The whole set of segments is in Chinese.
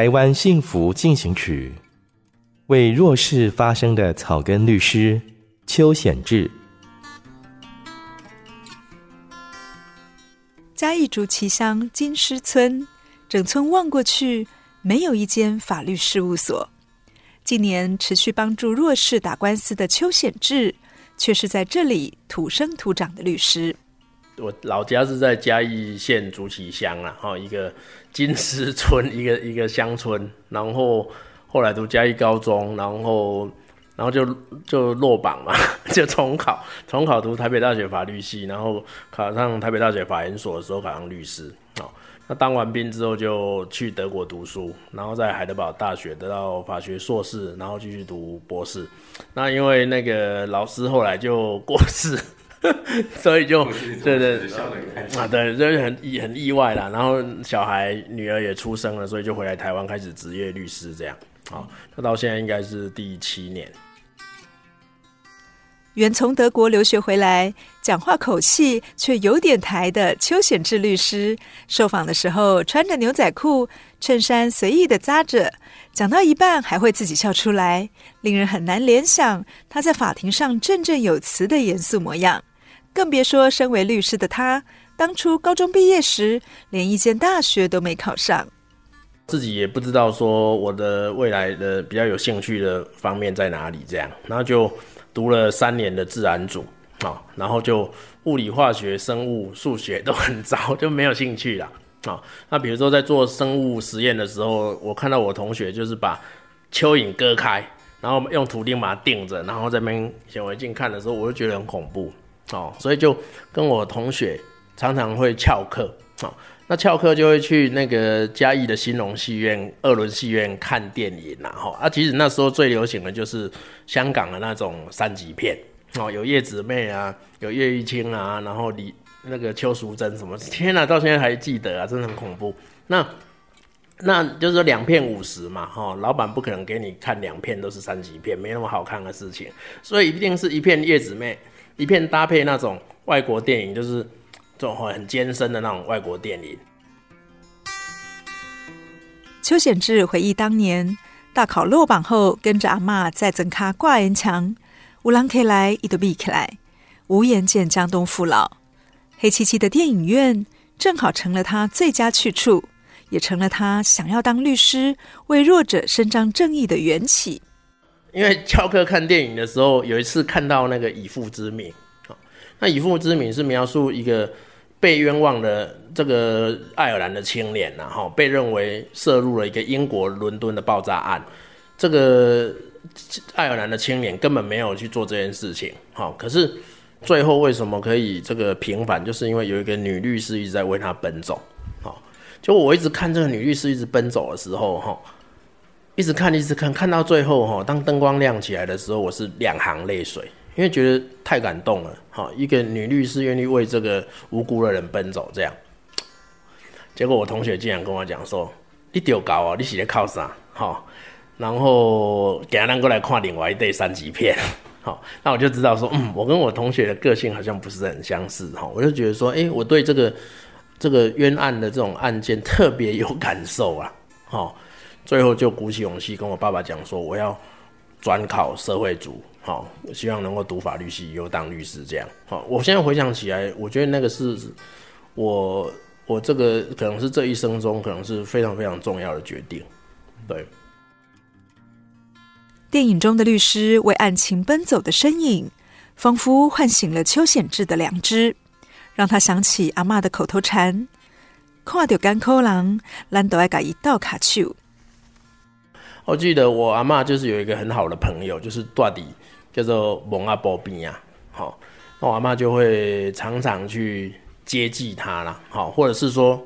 台湾幸福进行曲，为弱势发声的草根律师邱显志。嘉义竹崎乡金狮村，整村望过去，没有一间法律事务所。近年持续帮助弱势打官司的邱显志，却是在这里土生土长的律师。我老家是在嘉义县竹崎乡啊，哈，一个金狮村，一个一个乡村。然后后来读嘉义高中，然后然后就就落榜嘛，就重考，重考读台北大学法律系，然后考上台北大学法研所的时候考上律师。哦，那当完兵之后就去德国读书，然后在海德堡大学得到法学硕士，然后继续读博士。那因为那个老师后来就过世。所以就对对啊，对，就是很意很意外啦。然后小孩女儿也出生了，所以就回来台湾开始执业律师这样。好，那到现在应该是第七年。原从德国留学回来，讲话口气却有点台的邱显志律师，受访的时候穿着牛仔裤，衬衫随意的扎着，讲到一半还会自己笑出来，令人很难联想他在法庭上振振有词的严肃模样。更别说，身为律师的他，当初高中毕业时，连一间大学都没考上，自己也不知道说我的未来的比较有兴趣的方面在哪里，这样，然后就读了三年的自然组，啊，然后就物理、化学、生物、数学都很糟，就没有兴趣了，啊，那比如说在做生物实验的时候，我看到我同学就是把蚯蚓割开，然后用图钉把它钉着，然后在那边显微镜看的时候，我就觉得很恐怖。哦，所以就跟我同学常常会翘课，哦，那翘课就会去那个嘉义的新隆戏院、二轮戏院看电影然后啊，其实那时候最流行的就是香港的那种三级片，哦，有叶子妹啊，有叶玉卿啊，然后李那个邱淑贞什么，天哪，到现在还记得啊，真的很恐怖。那那就是说两片五十嘛，哈，老板不可能给你看两片都是三级片，没那么好看的事情，所以一定是一片叶子妹。一片搭配那种外国电影，就是这种很艰深的那种外国电影。邱显志回忆当年大考落榜后，跟着阿嬷在增卡挂岩墙，有人起来伊都闭起来，无颜见江东父老。黑漆漆的电影院正好成了他最佳去处，也成了他想要当律师、为弱者伸张正义的缘起。因为翘课看电影的时候，有一次看到那个以父之名，那以父之名是描述一个被冤枉的这个爱尔兰的青年呐，哈，被认为涉入了一个英国伦敦的爆炸案，这个爱尔兰的青年根本没有去做这件事情，哈，可是最后为什么可以这个平反，就是因为有一个女律师一直在为他奔走，好，就我一直看这个女律师一直奔走的时候，哈。一直看，一直看，看到最后哈，当灯光亮起来的时候，我是两行泪水，因为觉得太感动了。哈，一个女律师愿意为这个无辜的人奔走，这样。结果我同学竟然跟我讲说：“你丢高啊，你是在靠啥？”哈，然后给他过来看另外一对三级片。好，那我就知道说，嗯，我跟我同学的个性好像不是很相似。哈，我就觉得说，哎，我对这个这个冤案的这种案件特别有感受啊。好。最后就鼓起勇气跟我爸爸讲说，我要转考社会组，好，希望能够读法律系，以后当律师这样。好，我现在回想起来，我觉得那个是我我这个可能是这一生中可能是非常非常重要的决定。对，电影中的律师为案情奔走的身影，仿佛唤醒了邱显智的良知，让他想起阿妈的口头禅：“看到干苦人，咱都爱给伊倒卡手。”我记得我阿嬷就是有一个很好的朋友，就是大底，叫做蒙阿波比啊。好，那我阿嬷就会常常去接济他啦。好，或者是说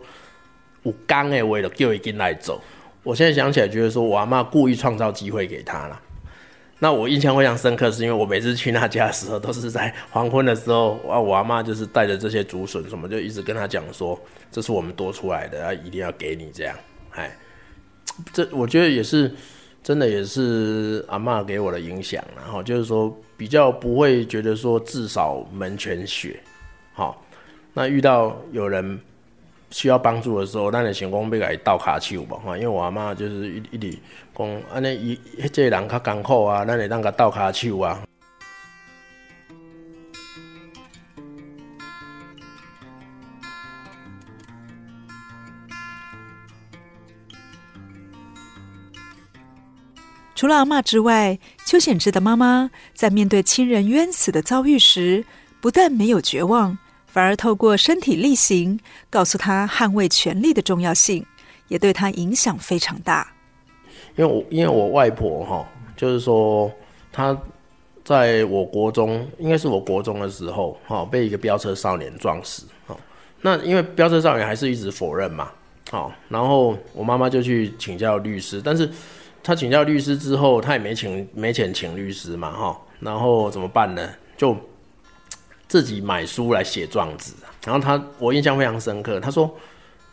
我刚诶，为了叫一进来走。我现在想起来，觉得说我阿嬷故意创造机会给他了。那我印象非常深刻，是因为我每次去他家的时候，都是在黄昏的时候啊，我阿嬷就是带着这些竹笋什么，就一直跟他讲说，这是我们多出来的，啊，一定要给你这样。哎，这我觉得也是。真的也是阿嬷给我的影响，然后就是说比较不会觉得说至少门前雪，好，那遇到有人需要帮助的时候，那你成功被给倒卡手吧，哈，因为我阿嬷就是一一直讲，安尼一这个人较艰苦啊，那你让他倒卡手啊。除了阿嬷之外，邱显智的妈妈在面对亲人冤死的遭遇时，不但没有绝望，反而透过身体力行，告诉他捍卫权利的重要性，也对他影响非常大。因为我因为我外婆哈，就是说她在我国中，应该是我国中的时候哈，被一个飙车少年撞死。那因为飙车少年还是一直否认嘛，好，然后我妈妈就去请教律师，但是。他请教律师之后，他也没请没钱请律师嘛，哈，然后怎么办呢？就自己买书来写状子。然后他，我印象非常深刻，他说，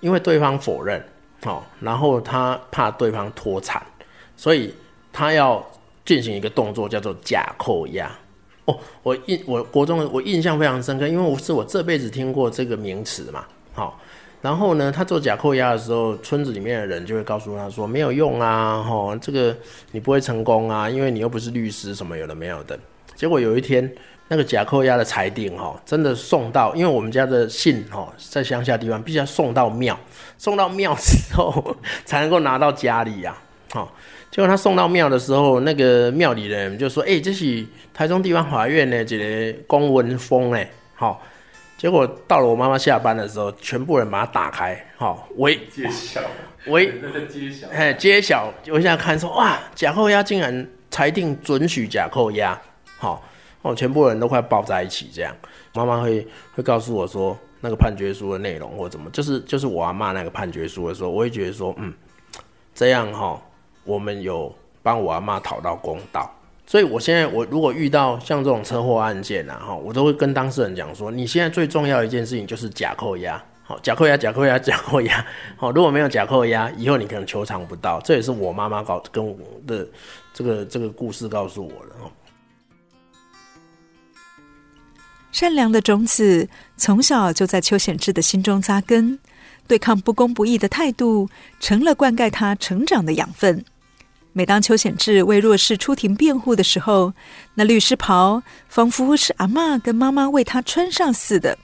因为对方否认，好，然后他怕对方脱产，所以他要进行一个动作，叫做假扣押。哦，我印我国中我印象非常深刻，因为我是我这辈子听过这个名词嘛，好。然后呢，他做假扣押的时候，村子里面的人就会告诉他说：“没有用啊，吼，这个你不会成功啊，因为你又不是律师，什么有的没有的。”结果有一天，那个假扣押的裁定，哈，真的送到，因为我们家的信，哈，在乡下地方必须要送到庙，送到庙之后 才能够拿到家里呀，好，结果他送到庙的时候，那个庙里的人就说：“哎，这是台中地方法院的这个公文封嘞，好。”结果到了我妈妈下班的时候，全部人把它打开，好，喂，揭晓，喂，那个揭晓，嘿，揭晓，我现在看说，哇，假扣押竟然裁定准许假扣押，好，哦，全部人都快抱在一起这样，妈妈会会告诉我说那个判决书的内容或怎么，就是就是我阿妈那个判决书的时候，我会觉得说，嗯，这样哈，我们有帮我阿妈讨到公道。所以，我现在我如果遇到像这种车祸案件啊，哈，我都会跟当事人讲说，你现在最重要一件事情就是假扣押，好，假扣押，假扣押，假扣押，好，如果没有假扣押，以后你可能求偿不到。这也是我妈妈告跟我的这个这个故事告诉我的。善良的种子从小就在邱显智的心中扎根，对抗不公不义的态度成了灌溉他成长的养分。每当邱显智为弱势出庭辩护的时候，那律师袍仿佛是阿妈跟妈妈为他穿上似的，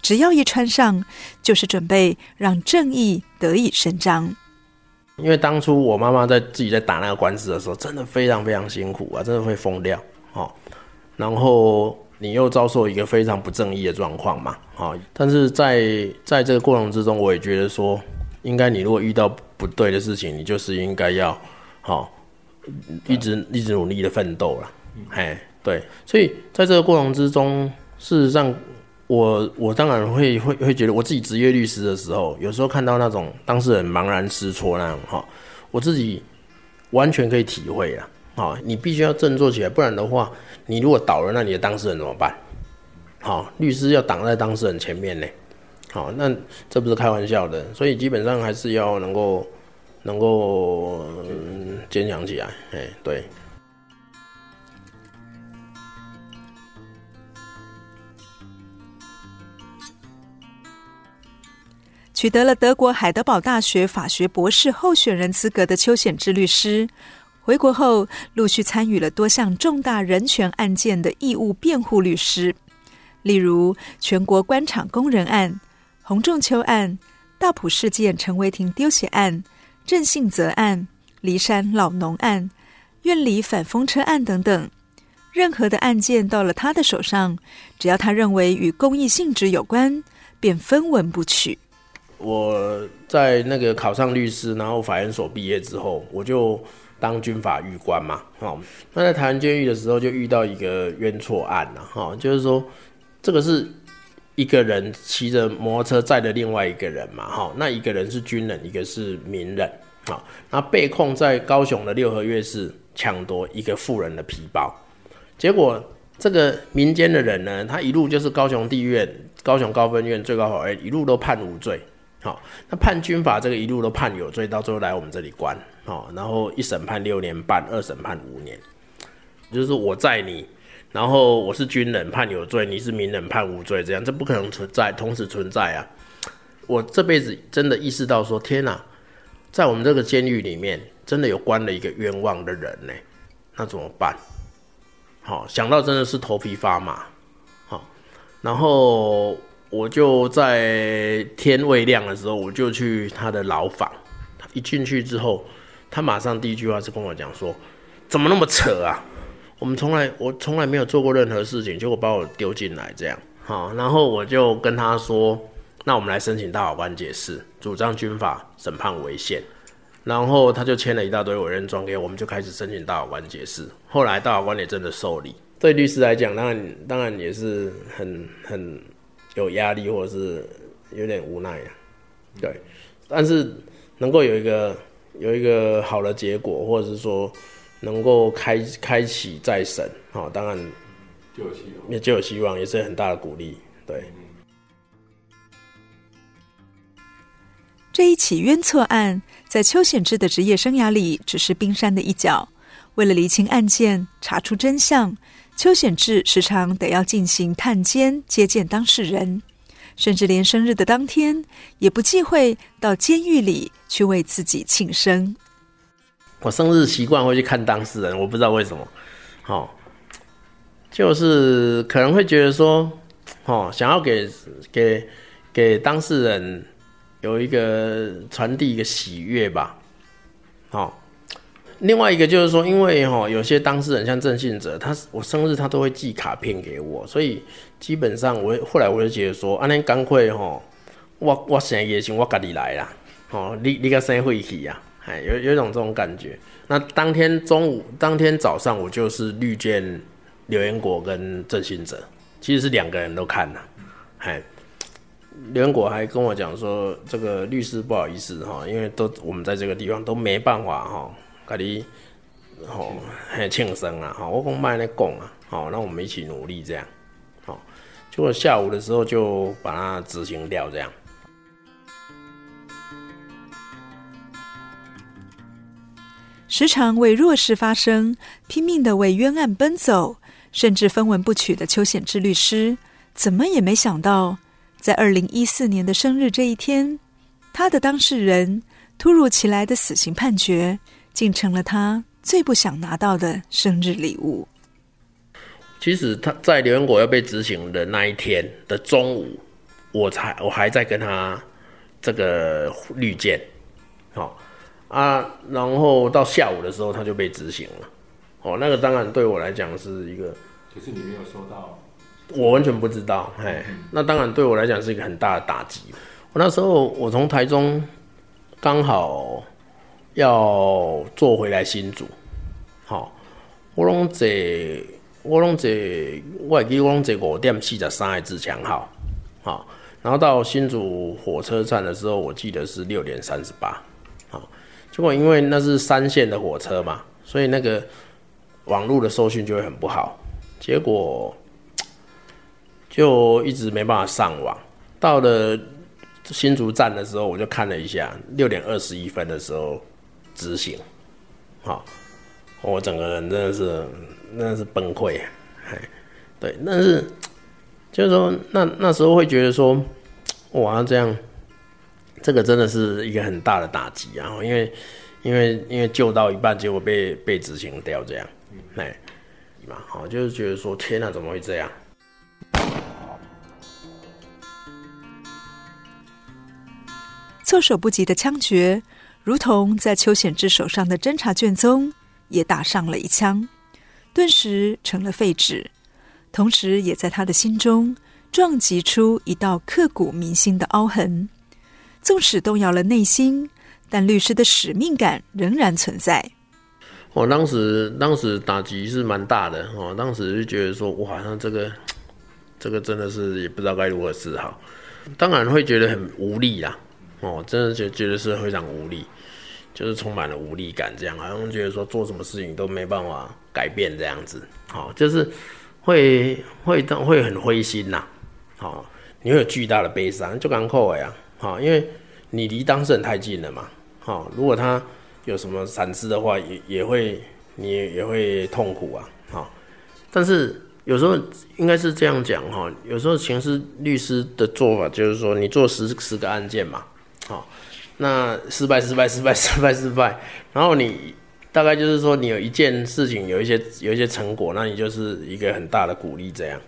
只要一穿上，就是准备让正义得以伸张。因为当初我妈妈在自己在打那个官司的时候，真的非常非常辛苦啊，真的会疯掉哦。然后你又遭受一个非常不正义的状况嘛，哦。但是在在这个过程之中，我也觉得说，应该你如果遇到不对的事情，你就是应该要。好，一直一直努力的奋斗了，哎，对，所以在这个过程之中，事实上我，我我当然会会会觉得，我自己职业律师的时候，有时候看到那种当事人茫然失措那种哈，我自己完全可以体会啊，好，你必须要振作起来，不然的话，你如果倒了，那你的当事人怎么办？好，律师要挡在当事人前面呢，好，那这不是开玩笑的，所以基本上还是要能够。能够坚强起来，哎，对。取得了德国海德堡大学法学博士候选人资格的邱显智律师，回国后陆续参与了多项重大人权案件的义务辩护律师，例如全国官场工人案、洪仲丘案。大埔事件陈为廷丢血案、郑信泽案、梨山老农案、院里反风车案等等。任何的案件到了他的手上，只要他认为与公益性质有关，便分文不取。我在那个考上律师，然后法研所毕业之后，我就当军法预官嘛。哦，那在台湾监狱的时候，就遇到一个冤错案了。哈，就是说，这个是一个人骑着摩托车载着另外一个人嘛。哈，那一个人是军人，一个是民人。啊，那被控在高雄的六合夜市抢夺一个妇人的皮包。结果，这个民间的人呢，他一路就是高雄地院、高雄高分院、最高法院一路都判无罪。好，那判军法这个一路都判有罪，到最后来我们这里关。好，然后一审判六年半，二审判五年。就是我载你，然后我是军人判有罪，你是民人判无罪，这样这不可能存在，同时存在啊！我这辈子真的意识到说，天哪，在我们这个监狱里面，真的有关了一个冤枉的人呢，那怎么办？好，想到真的是头皮发麻。好，然后我就在天未亮的时候，我就去他的牢房。一进去之后，他马上第一句话是跟我讲说：“怎么那么扯啊？我们从来我从来没有做过任何事情，结果把我丢进来这样。”好，然后我就跟他说：“那我们来申请大法官解释，主张军法审判违宪。”然后他就签了一大堆委任状给我们，就开始申请大法官解释。后来大法官也真的受理。对律师来讲，当然当然也是很很有压力，或者是有点无奈啊。对，但是能够有一个有一个好的结果，或者是说能够开开启再审，好，当然就有希望，也就有希望，也是很大的鼓励。对，这一起冤错案。在邱显智的职业生涯里，只是冰山的一角。为了厘清案件、查出真相，邱显智时常得要进行探监、接见当事人，甚至连生日的当天也不忌讳到监狱里去为自己庆生。我生日习惯会去看当事人，我不知道为什么。哦，就是可能会觉得说，哦，想要给给给当事人。有一个传递一个喜悦吧，好。另外一个就是说，因为哈有些当事人像郑信哲，他我生日他都会寄卡片给我，所以基本上我后来我就觉得说，啊，那刚会哈，我我生日时我家己来啦，哦，你你个生会去呀，哎，有有一种这种感觉。那当天中午，当天早上我就是绿见刘元国跟郑性泽，其实是两个人都看了，哎。刘元国还跟我讲说：“这个律师不好意思哈，因为都我们在这个地方都没办法哈，给你吼还庆生啊哈，我讲卖那讲啊，好，那我们一起努力这样，好，结果下午的时候就把它执行掉这样。时常为弱势发声，拼命的为冤案奔走，甚至分文不取的邱显志律师，怎么也没想到。”在二零一四年的生日这一天，他的当事人突如其来的死刑判决，竟成了他最不想拿到的生日礼物。其实他在刘元国要被执行的那一天的中午，我才我还在跟他这个绿见，啊，然后到下午的时候他就被执行了。哦，那个当然对我来讲是一个，可是你没有收到。我完全不知道，嘿，那当然对我来讲是一个很大的打击。我那时候我从台中刚好要坐回来新竹，好，我拢坐我拢坐，我记我拢坐五点四十三的自强号，好，然后到新竹火车站的时候，我记得是六点三十八，好，结果因为那是三线的火车嘛，所以那个网络的收讯就会很不好，结果。就一直没办法上网，到了新竹站的时候，我就看了一下，六点二十一分的时候执行，好，我整个人真的是真的是崩溃，对，但是就是说那那时候会觉得说，哇，这样这个真的是一个很大的打击啊，因为因为因为救到一半，结果被被执行掉这样，哎，嘛，好，就是觉得说，天哪，怎么会这样？措手不及的枪决，如同在邱显志手上的侦查卷宗也打上了一枪，顿时成了废纸，同时也在他的心中撞击出一道刻骨铭心的凹痕。纵使动摇了内心，但律师的使命感仍然存在。我当时当时打击是蛮大的哦，当时就觉得说，哇，那这个 这个真的是也不知道该如何是好，当然会觉得很无力啦。哦，真的就觉得是非常无力，就是充满了无力感，这样好像觉得说做什么事情都没办法改变这样子，好，就是会会会很灰心呐，好，你会有巨大的悲伤，就刚扣呀，好，因为你离当事人太近了嘛，好，如果他有什么闪失的话，也也会你也，会痛苦啊，好，但是有时候应该是这样讲哈，有时候刑事律师的做法就是说，你做十十个案件嘛。好，那失败，失败，失败，失败，失败。然后你大概就是说，你有一件事情有一些有一些成果，那你就是一个很大的鼓励，这样。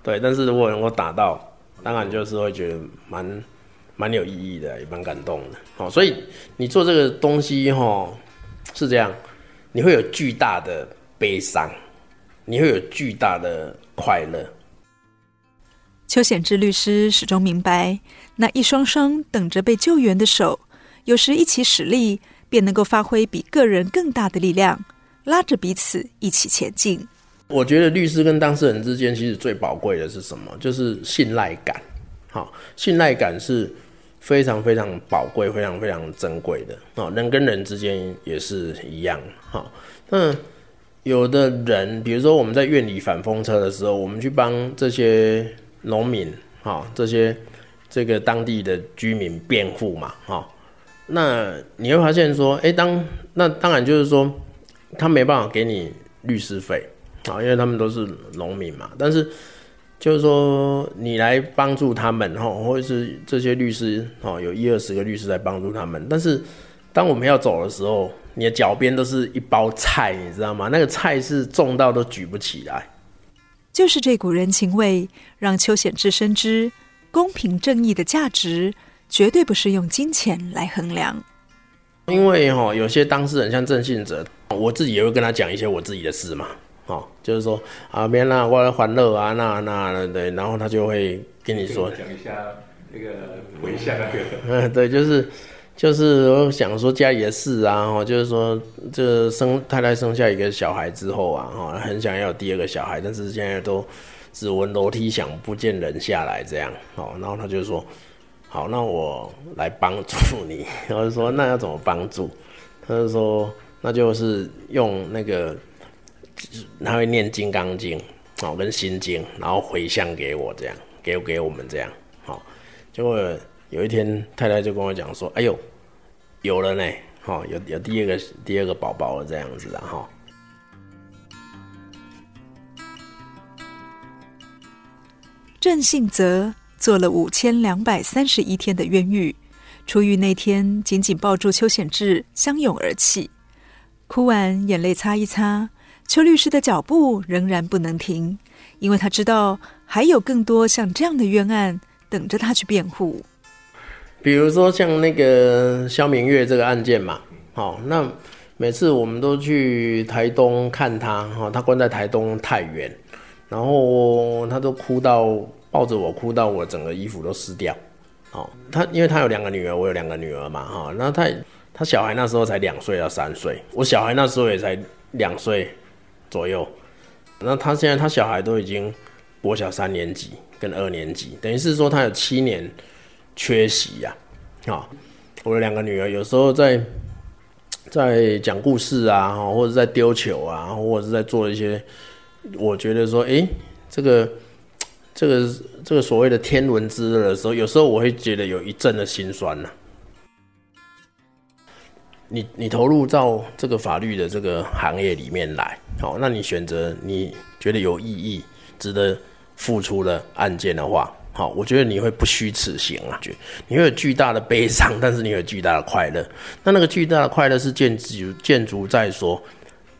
对，但是如果能够达到，当然就是会觉得蛮蛮有意义的，也蛮感动的。好，所以你做这个东西，哈，是这样，你会有巨大的悲伤，你会有巨大的快乐。邱显志律师始终明白，那一双双等着被救援的手，有时一起使力，便能够发挥比个人更大的力量，拉着彼此一起前进。我觉得律师跟当事人之间，其实最宝贵的是什么？就是信赖感。好，信赖感是非常非常宝贵、非常非常珍贵的。哦，人跟人之间也是一样。好，那有的人，比如说我们在院里反风车的时候，我们去帮这些。农民，哈，这些这个当地的居民辩护嘛，哈，那你会发现说，哎，当那当然就是说，他没办法给你律师费，啊，因为他们都是农民嘛。但是就是说，你来帮助他们，哈，或者是这些律师，哦，有一二十个律师来帮助他们。但是当我们要走的时候，你的脚边都是一包菜，你知道吗？那个菜是重到都举不起来。就是这股人情味，让邱显志深知公平正义的价值，绝对不是用金钱来衡量。因为哈，有些当事人像郑信哲，我自己也会跟他讲一些我自己的事嘛，哦，就是说啊，别那我来欢乐啊，那那对，然后他就会跟你说，讲一下那个回向那个，嗯，对，就是。就是我想说家里的事啊，哈，就是说这生太太生下一个小孩之后啊，哈，很想要有第二个小孩，但是现在都只闻楼梯响，不见人下来这样，哦，然后他就说，好，那我来帮助你。然后就说那要怎么帮助？他就说那就是用那个，他会念金刚经，哦，跟心经，然后回向给我这样，给给我们这样，好，结果。有一天，太太就跟我讲说：“哎呦，有了呢，哈，有有第二个第二个宝宝了，这样子的哈。”郑信泽做了五千两百三十一天的冤狱，出狱那天，紧紧抱住邱显志，相拥而泣。哭完，眼泪擦一擦，邱律师的脚步仍然不能停，因为他知道还有更多像这样的冤案等着他去辩护。比如说像那个萧明月这个案件嘛，好，那每次我们都去台东看他，哈，他关在台东太原，然后他都哭到抱着我，哭到我整个衣服都湿掉，哦，他因为他有两个女儿，我有两个女儿嘛，哈，那他他小孩那时候才两岁到三岁，我小孩那时候也才两岁左右，那他现在他小孩都已经国小三年级跟二年级，等于是说他有七年。缺席呀，啊，我的两个女儿有时候在在讲故事啊，或者在丢球啊，或者是在做一些，我觉得说，诶，这个这个这个所谓的天伦之乐的时候，有时候我会觉得有一阵的心酸呐。你你投入到这个法律的这个行业里面来，好，那你选择你觉得有意义、值得付出的案件的话。好，我觉得你会不虚此行啊，觉你会有巨大的悲伤，但是你有巨大的快乐。那那个巨大的快乐是建筑建筑在说，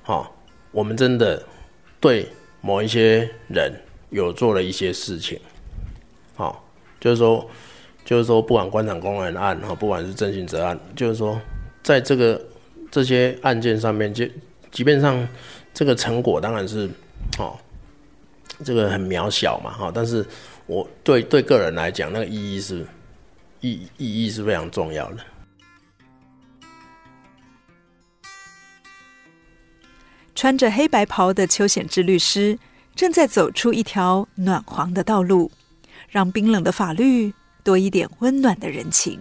好，我们真的对某一些人有做了一些事情，好，就是说就是说，不管官场公案案哈，不管是郑性泽案，就是说，在这个这些案件上面，就即便上这个成果当然是哦，这个很渺小嘛哈，但是我对对个人来讲，那个意义是意意义是非常重要的。穿着黑白袍的邱显智律师正在走出一条暖黄的道路，让冰冷的法律多一点温暖的人情。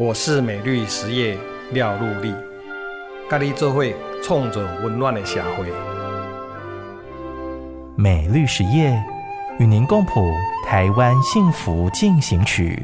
我是美绿实业廖陆立，咖喱做会冲着温暖的社会。美绿实业与您共谱台湾幸福进行曲。